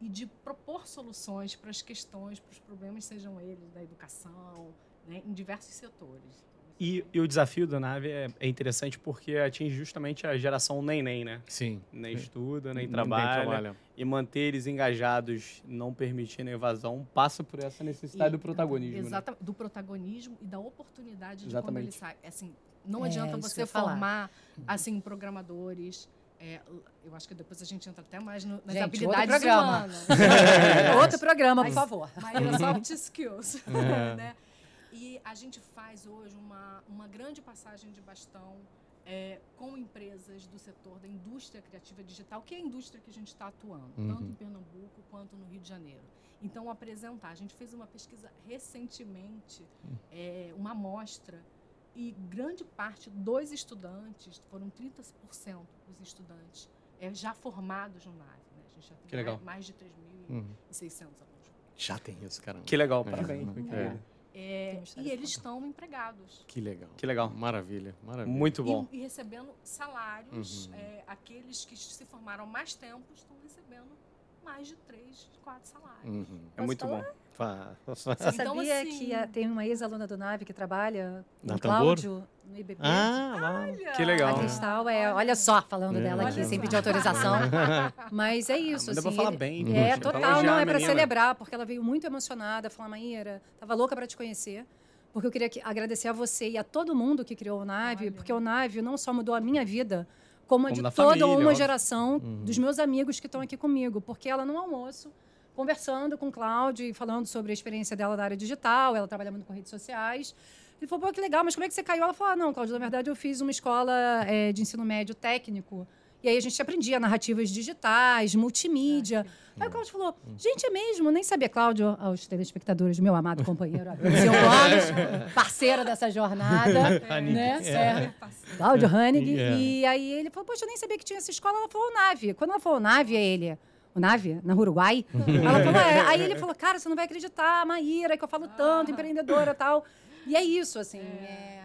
e de propor soluções para as questões, para os problemas, sejam eles da educação, né, em diversos setores. E, e, o desafio da nave é, é, interessante porque atinge justamente a geração nem-nem, né? Sim. Nem estuda, nem trabalha, trabalha. E manter eles engajados, não permitindo a evasão, passa por essa necessidade e, do protagonismo. Exatamente. Né? Do protagonismo e da oportunidade de quando ele sai. Assim, não é, adianta você formar assim, programadores. É, eu acho que depois a gente entra até mais no, nas gente, habilidades outro programa. humanas. <laughs> outro programa, por favor. Mas soft skills. É. <laughs> né? E a gente faz hoje uma, uma grande passagem de bastão é, com empresas do setor da indústria criativa digital, que é a indústria que a gente está atuando, uhum. tanto em Pernambuco quanto no Rio de Janeiro. Então, apresentar. A gente fez uma pesquisa recentemente, uhum. é, uma amostra, e grande parte dos estudantes, foram 30% dos estudantes, é, já formados no NAVE. Né? A gente já tem mais, mais de 3.600 uhum. alunos. Já tem isso, caramba. Que legal, parabéns. É. É, e eles estão empregados. Que legal. Que legal. Maravilha, maravilha. Muito bom. E, e recebendo salários. Uhum. É, aqueles que se formaram mais tempo estão recebendo mais de três, quatro salários. Uhum. É muito falar? bom. Você então, sabia assim... que a, tem uma ex-aluna do NAVE que trabalha na Cláudio, no IBP? Ah, que legal. A Cristal é, olha só, falando é, dela aqui, sem pedir autorização. <laughs> Mas é isso, ah, mas assim. Dá falar bem. É, total, não, é para celebrar, porque ela veio muito emocionada, falou, Maíra, tava louca para te conhecer. Porque eu queria agradecer a você e a todo mundo que criou o NAVE, olha. porque o NAVE não só mudou a minha vida, como, como a de toda família, uma geração uhum. dos meus amigos que estão aqui comigo. Porque ela, no almoço, conversando com o Cláudio e falando sobre a experiência dela na área digital, ela trabalha muito com redes sociais. Ele falou, pô, que legal, mas como é que você caiu? Ela falou, ah, não, Cláudio, na verdade eu fiz uma escola é, de ensino médio técnico. E aí a gente aprendia narrativas digitais, multimídia. Ah, aí o Cláudio falou, gente, é mesmo, nem sabia, Cláudio, aos telespectadores, meu amado companheiro, <laughs> 25 anos, parceiro dessa jornada, <laughs> né? É. Cláudio Hannig. Yeah. E aí ele falou, poxa, eu nem sabia que tinha essa escola. Ela falou, Nave. Quando ela falou Nave, é ele o Nave, na Uruguai. <laughs> Ela falou, é. Aí ele falou, cara, você não vai acreditar, Maíra, que eu falo tanto, empreendedora e tal. E é isso, assim. É...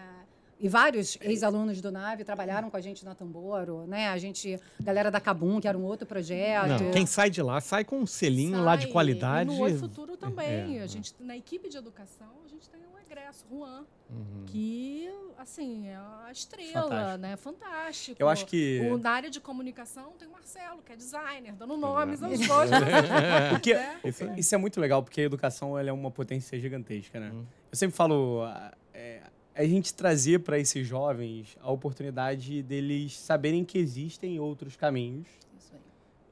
E vários ex-alunos do Nave trabalharam com a gente na Tamboro, né? A gente, galera da Cabum, que era um outro projeto. Não, quem sai de lá sai com um selinho sai. lá de qualidade. E no Oi Futuro também. É. A gente, na equipe de educação, a gente tem um egresso, Juan, uhum. que, assim, é a estrela, Fantástico. né? Fantástico. Eu acho que... O, na área de comunicação tem o Marcelo, que é designer, dando nomes aos dois. <laughs> porque, é. Isso, isso, é muito legal, porque a educação ela é uma potência gigantesca, né? Uhum. Eu sempre falo... É, a gente trazer para esses jovens a oportunidade deles saberem que existem outros caminhos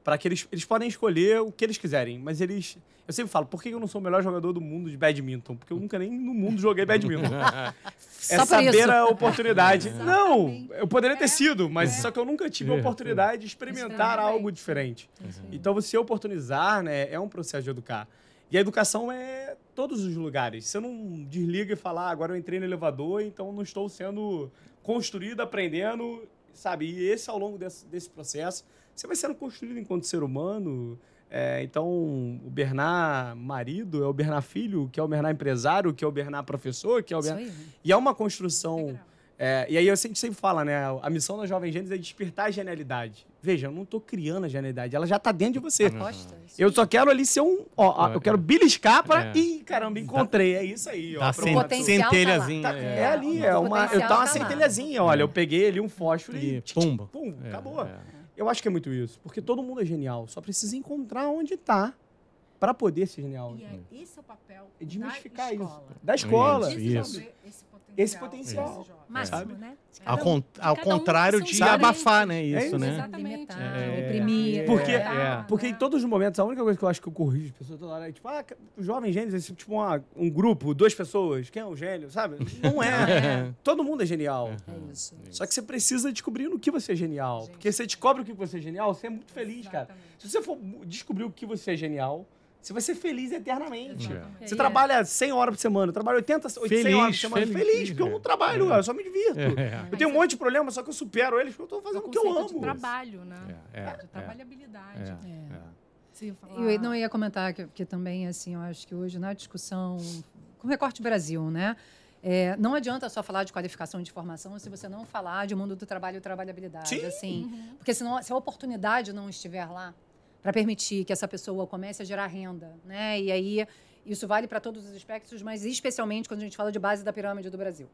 para que eles, eles podem escolher o que eles quiserem, mas eles eu sempre falo, por que eu não sou o melhor jogador do mundo de badminton? Porque eu nunca nem no mundo joguei badminton. <laughs> é saber isso. a oportunidade. <laughs> não, eu poderia ter é. sido, mas é. só que eu nunca tive a oportunidade de experimentar algo diferente. Então, você oportunizar, né, é um processo de educar. E a educação é todos os lugares. Você não desliga e fala, ah, agora eu entrei no elevador, então não estou sendo construído, aprendendo, sabe? E esse, ao longo desse, desse processo, você vai sendo construído enquanto ser humano, é, então, o Bernard marido é o Bernard filho, que é o Bernard empresário, que é o Bernard professor, que é o Bernard... E é uma construção... É, e aí a gente sempre fala, né? A missão da Jovem Gênesis é despertar a genialidade. Veja, eu não estou criando a genialidade, ela já está dentro de você. Aposta, eu só quero ali ser um. Ó, eu quero beliscar para. É. Ih, caramba, encontrei. É isso aí. Ó, tá centelhazinha. Tá, é. é. ali, é uma. Eu tá uma tá centelhazinha. Olha, eu peguei ali um fósforo e. Pumba. Pum, acabou. É. Eu acho que é muito isso, porque todo mundo é genial, só precisa encontrar onde está para poder ser genial. E é, esse é o papel é desmistificar da isso. Escola. Da escola. Isso. Esse esse potencial. Máximo, sabe? né? Ao, con ao contrário de abafar, né? Isso, é né? Exatamente. É, Reprimir. Porque, é. porque em todos os momentos, a única coisa que eu acho que eu corrijo as pessoas toda hora é tipo, ah, os jovens gênios, é tipo uma, um grupo, duas pessoas, quem é o gênio, sabe? <laughs> Não é. Todo mundo é genial. É isso. Só que você precisa descobrir no que você é genial. Gente. Porque você descobre o que você é genial, você é muito feliz, Exatamente. cara. Se você for descobrir o que você é genial, você vai ser feliz eternamente. Você é. trabalha 100 horas por semana, eu trabalho 80, 100 feliz, horas por semana. Feliz, feliz porque eu não trabalho, é. eu só me divirto. É. Eu tenho um monte de problema, só que eu supero eles, porque eu estou fazendo o que eu amo. de trabalho, né? É. De trabalhabilidade. Sim, eu não ia comentar que, que também, assim, eu acho que hoje na discussão com o Recorte Brasil, né? É, não adianta só falar de qualificação de formação se você não falar de mundo do trabalho e trabalhabilidade. Sim. Assim, uhum. Porque senão, se a oportunidade não estiver lá, para permitir que essa pessoa comece a gerar renda, né? E aí isso vale para todos os aspectos, mas especialmente quando a gente fala de base da pirâmide do Brasil,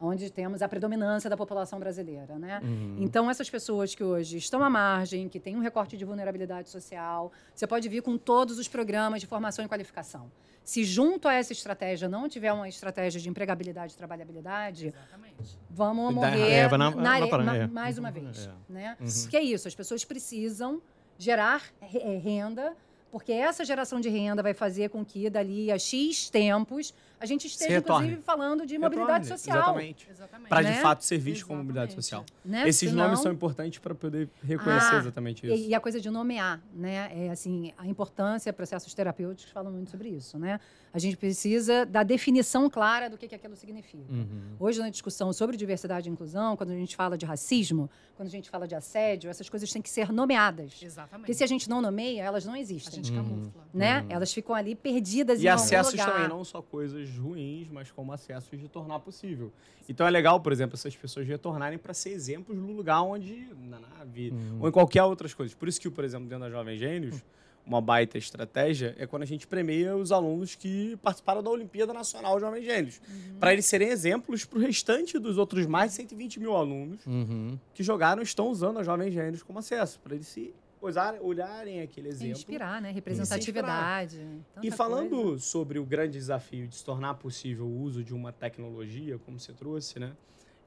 onde temos a predominância da população brasileira, né? Uhum. Então essas pessoas que hoje estão à margem, que têm um recorte de vulnerabilidade social, você pode vir com todos os programas de formação e qualificação. Se junto a essa estratégia não tiver uma estratégia de empregabilidade e trabalhabilidade, Exatamente. vamos morrer na, na, na, na, mais uma vez, é. né? Uhum. Que é isso, as pessoas precisam gerar eh, renda, porque essa geração de renda vai fazer com que dali a X tempos a gente esteja, inclusive, falando de mobilidade retorne. social. Exatamente. exatamente. Para, né? de fato, ser visto como mobilidade social. Né? Esses Senão... nomes são importantes para poder reconhecer ah, exatamente isso. E, e, a coisa de nomear, né? É, assim, a importância, processos terapêuticos falam muito sobre isso, né? A gente precisa da definição clara do que, que aquilo significa. Uhum. Hoje, na discussão sobre diversidade e inclusão, quando a gente fala de racismo, quando a gente fala de assédio, essas coisas têm que ser nomeadas. Exatamente. Porque se a gente não nomeia, elas não existem. A gente camufla. Né? Uhum. Elas ficam ali perdidas e em algum lugar. E acessos também, não só coisas coisas ruins, mas como acessos de tornar possível. Então é legal, por exemplo, essas pessoas retornarem para ser exemplos no lugar onde, na nave, uhum. ou em qualquer outras coisas. Por isso que, por exemplo, dentro da Jovem Gênios, uma baita estratégia é quando a gente premia os alunos que participaram da Olimpíada Nacional Jovem Gênios. Uhum. Para eles serem exemplos para o restante dos outros mais de 120 mil alunos uhum. que jogaram estão usando a Jovem Gênios como acesso, para eles se usar, olharem aquele exemplo. Inspirar, né? Representatividade. E falando coisa. sobre o grande desafio de se tornar possível o uso de uma tecnologia, como você trouxe, né?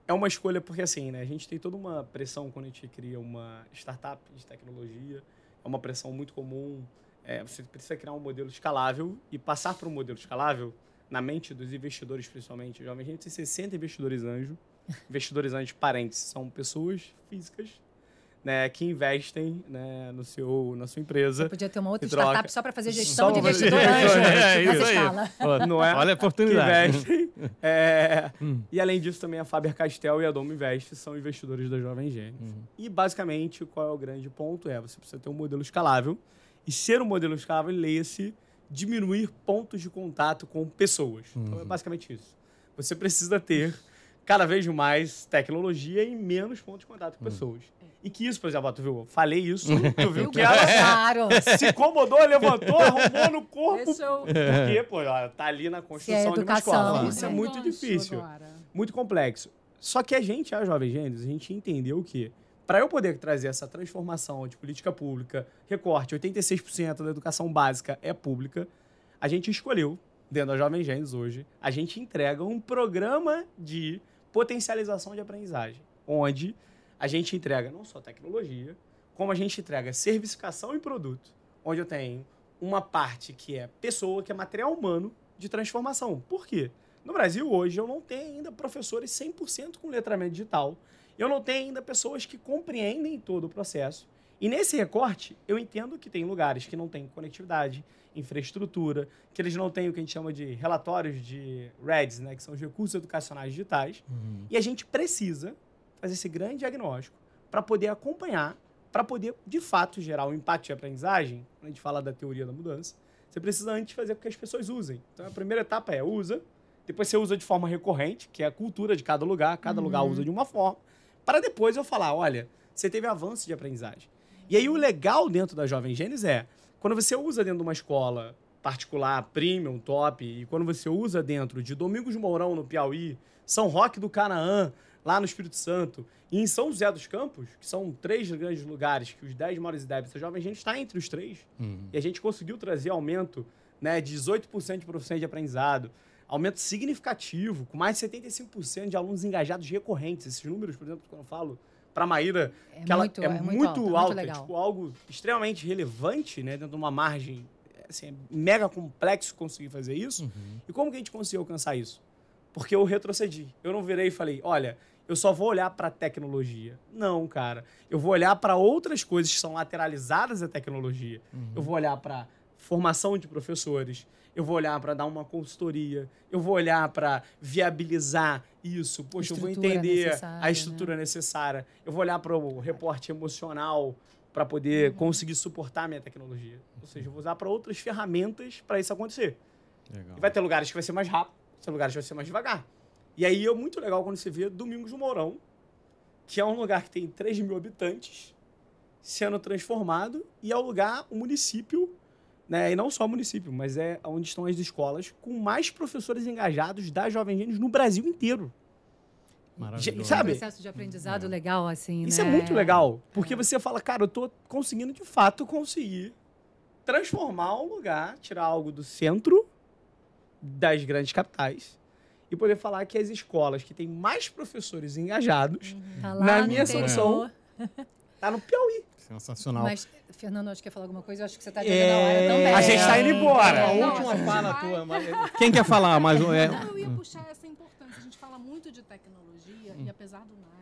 É uma escolha porque, assim, né? A gente tem toda uma pressão quando a gente cria uma startup de tecnologia. É uma pressão muito comum. É, você precisa criar um modelo escalável e passar para um modelo escalável na mente dos investidores, principalmente. Jovem, a gente tem 60 investidores anjo. investidores anjo parentes são pessoas físicas né, que investem né, no seu, na sua empresa. Você podia ter uma outra startup só para fazer gestão só de investidor anjo. É, isso aí. Não é? Olha a oportunidade. Que investem. É, <laughs> hum. E além disso, também a Faber Castell e a Domo Invest são investidores da Jovem Gênios. Uhum. E basicamente, qual é o grande ponto? É você precisa ter um modelo escalável. E ser um modelo escalável, leia-se diminuir pontos de contato com pessoas. Uhum. Então é uhum. basicamente isso. Você precisa ter cada vez mais tecnologia e menos pontos de contato com uhum. pessoas. E que isso, por exemplo, tu viu? Falei isso, tu viu que ela claro. <laughs> se incomodou, levantou, <laughs> arrumou no corpo. Eu... Porque, pô, ela tá ali na construção é de uma escola. Isso é muito difícil. Agora. Muito complexo. Só que a gente, a Jovem Gênesis, a gente entendeu que para eu poder trazer essa transformação de política pública, recorte, 86% da educação básica é pública, a gente escolheu, dentro da Jovem Gênesis hoje, a gente entrega um programa de potencialização de aprendizagem, onde a gente entrega não só tecnologia, como a gente entrega servificação e produto, onde eu tenho uma parte que é pessoa, que é material humano de transformação. Por quê? No Brasil, hoje, eu não tenho ainda professores 100% com letramento digital. Eu não tenho ainda pessoas que compreendem todo o processo. E nesse recorte, eu entendo que tem lugares que não têm conectividade, infraestrutura, que eles não têm o que a gente chama de relatórios de REDS, né, que são os recursos educacionais digitais. Uhum. E a gente precisa fazer esse grande diagnóstico para poder acompanhar, para poder, de fato, gerar um impacto de aprendizagem. Quando a gente fala da teoria da mudança, você precisa antes fazer com que as pessoas usem. Então, a primeira etapa é usa, depois você usa de forma recorrente, que é a cultura de cada lugar, cada uhum. lugar usa de uma forma, para depois eu falar, olha, você teve avanço de aprendizagem. E aí o legal dentro da Jovem Gênesis é, quando você usa dentro de uma escola particular, premium, top, e quando você usa dentro de Domingos Mourão, no Piauí, São Roque do Canaã, lá no Espírito Santo, e em São José dos Campos, que são três grandes lugares que os 10 maiores ideias da jovem, a gente está entre os três. Uhum. E a gente conseguiu trazer aumento né, de 18% de profissão de aprendizado, aumento significativo, com mais de 75% de alunos engajados recorrentes. Esses números, por exemplo, quando eu falo para a Maíra, é que muito, ela é, é muito, muito alta, muito tipo, algo extremamente relevante, né, dentro de uma margem assim, é mega complexo conseguir fazer isso. Uhum. E como que a gente conseguiu alcançar isso? Porque eu retrocedi. Eu não virei e falei, olha, eu só vou olhar para a tecnologia. Não, cara. Eu vou olhar para outras coisas que são lateralizadas à tecnologia. Uhum. Eu vou olhar para formação de professores. Eu vou olhar para dar uma consultoria. Eu vou olhar para viabilizar isso. Poxa, eu vou entender a estrutura né? necessária. Eu vou olhar para o reporte emocional para poder uhum. conseguir suportar a minha tecnologia. Ou seja, eu vou usar para outras ferramentas para isso acontecer. Legal. E vai ter lugares que vai ser mais rápido, vai ter lugares que vai ser mais devagar. E aí é muito legal quando você vê Domingos do Mourão, que é um lugar que tem 3 mil habitantes, sendo transformado, e é o lugar, o município, né, e não só o município, mas é onde estão as escolas com mais professores engajados da Jovem Gênios no Brasil inteiro. Maravilhoso. Sabe? É um processo de aprendizado é. legal, assim, Isso é né? é muito legal, porque é. você fala, cara, eu tô conseguindo, de fato, conseguir transformar um lugar, tirar algo do centro das grandes capitais e poder falar que as escolas que têm mais professores engajados, uhum. tá na minha solução, tá no Piauí. Sensacional. Mas, Fernando, acho que quer falar alguma coisa. Eu acho que você está dizendo é... a hora também. A gente está indo embora. É, a última fala vai... tua. Mas... Quem quer falar mais um? É... Não, eu ia puxar essa importância. A gente fala muito de tecnologia hum. e apesar do né,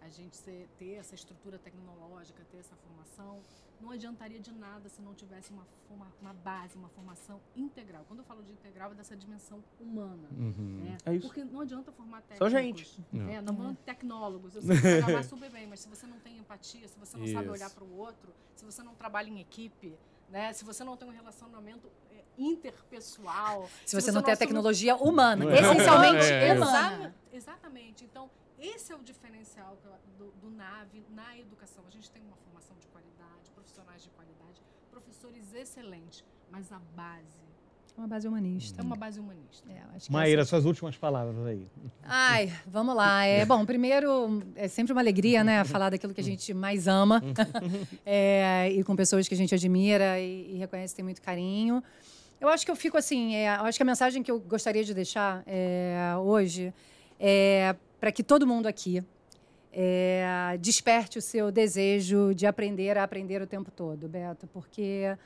a gente ter essa estrutura tecnológica, ter essa formação, não adiantaria de nada se não tivesse uma, uma, uma, base, uma formação integral. Quando eu falo de integral, é dessa dimensão humana. Uhum. Né? É Porque não adianta formar técnicos. Só gente. É, não falando tecnólogos. Eu sei <laughs> programar super bem, mas se você não tem empatia, se você não Isso. sabe olhar para o outro, se você não trabalha em equipe, né? se você não tem um relacionamento é, interpessoal. Se, se você, não tem a tecnologia humana, <laughs> é. essencialmente é. humana. Exatamente. Então, esse é o diferencial do, do NAVE na educação. A gente tem uma formação de qualidade, profissionais de qualidade, professores excelentes, mas a base uma base humanista. É uma base humanista. É, Maíra, essa... suas últimas palavras aí. Ai, vamos lá. É, <laughs> bom, primeiro, é sempre uma alegria, né? Falar daquilo que a gente mais ama. <laughs> é, e com pessoas que a gente admira e, e, reconhece tem muito carinho. Eu acho que eu fico assim, é, eu acho que a mensagem que eu gostaria de deixar é, hoje é para que todo mundo aqui é, desperte o seu desejo de aprender a aprender o tempo todo, Beto, porque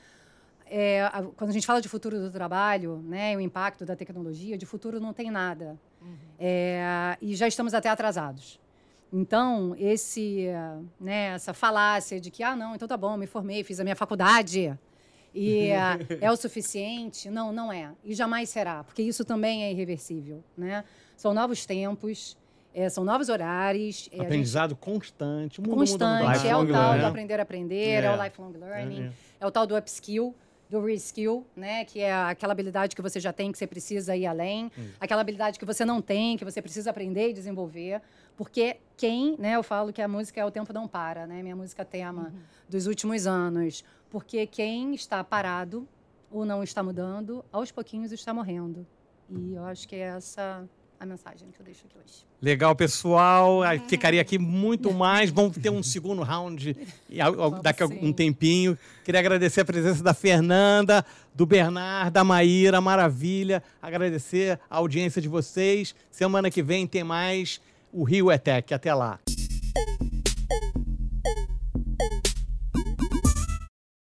é, a, quando a gente fala de futuro do trabalho, né, o impacto da tecnologia, de futuro não tem nada. Uhum. É, e já estamos até atrasados. Então, esse, né, essa falácia de que, ah, não, então tá bom, me formei, fiz a minha faculdade e é o suficiente, não, não é. E jamais será, porque isso também é irreversível. Né? São novos tempos, é, são novos horários. É, Aprendizado gente... constante. Mundo, constante, é o tal do aprender a aprender, é, é o lifelong learning, é, é. é o tal do upskill do reskill, né, que é aquela habilidade que você já tem que você precisa ir além, hum. aquela habilidade que você não tem, que você precisa aprender e desenvolver, porque quem, né, eu falo que a música é o tempo não para, né, minha música tema uhum. dos últimos anos, porque quem está parado ou não está mudando, aos pouquinhos está morrendo. E eu acho que é essa a mensagem que eu deixo aqui hoje. Legal, pessoal. Ficaria aqui muito <laughs> mais. Vamos ter um segundo round daqui a um tempinho. Queria agradecer a presença da Fernanda, do Bernardo, da Maíra, maravilha. Agradecer a audiência de vocês. Semana que vem tem mais o Rio Etec. Até lá.